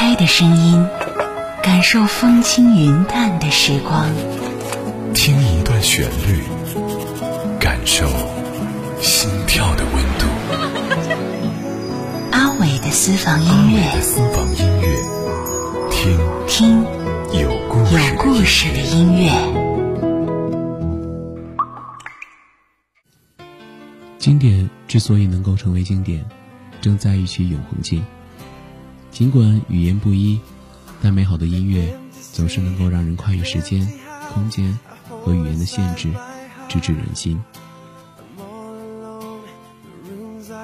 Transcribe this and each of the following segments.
开的声音，感受风轻云淡的时光。听一段旋律，感受心跳的温度。阿伟的私房音乐，私房音乐，听听有故事有故事的音乐。经典之所以能够成为经典，正在于其永恒性。尽管语言不一，但美好的音乐总是能够让人跨越时间、空间和语言的限制，直指人心。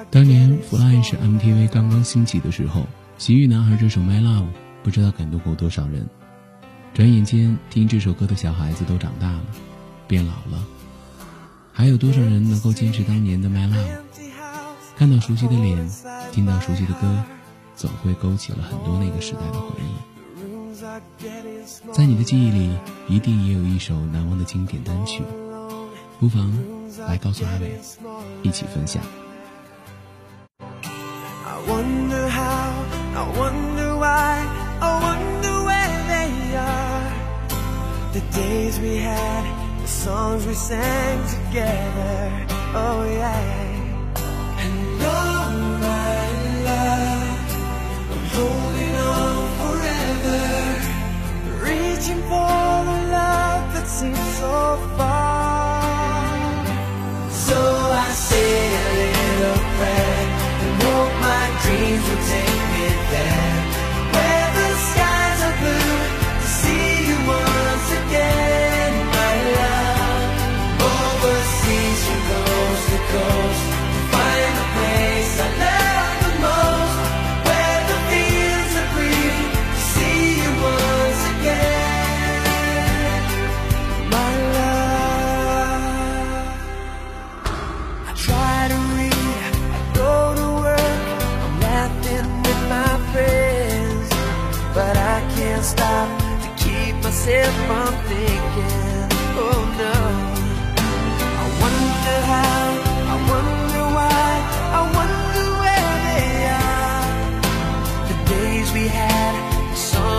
当年 Fly 是 MTV 刚刚兴起的时候，《洗浴男孩》这首《My Love》不知道感动过多少人。转眼间，听这首歌的小孩子都长大了，变老了。还有多少人能够坚持当年的《My Love》？看到熟悉的脸，听到熟悉的歌，总会勾起了很多那个时代的回忆。在你的记忆里，一定也有一首难忘的经典单曲，不妨来告诉阿伟，一起分享。the songs we sang together. Oh yeah. Take myself from thinking, oh no. I wonder how, I wonder why, I wonder where they are. The days we had, the songs.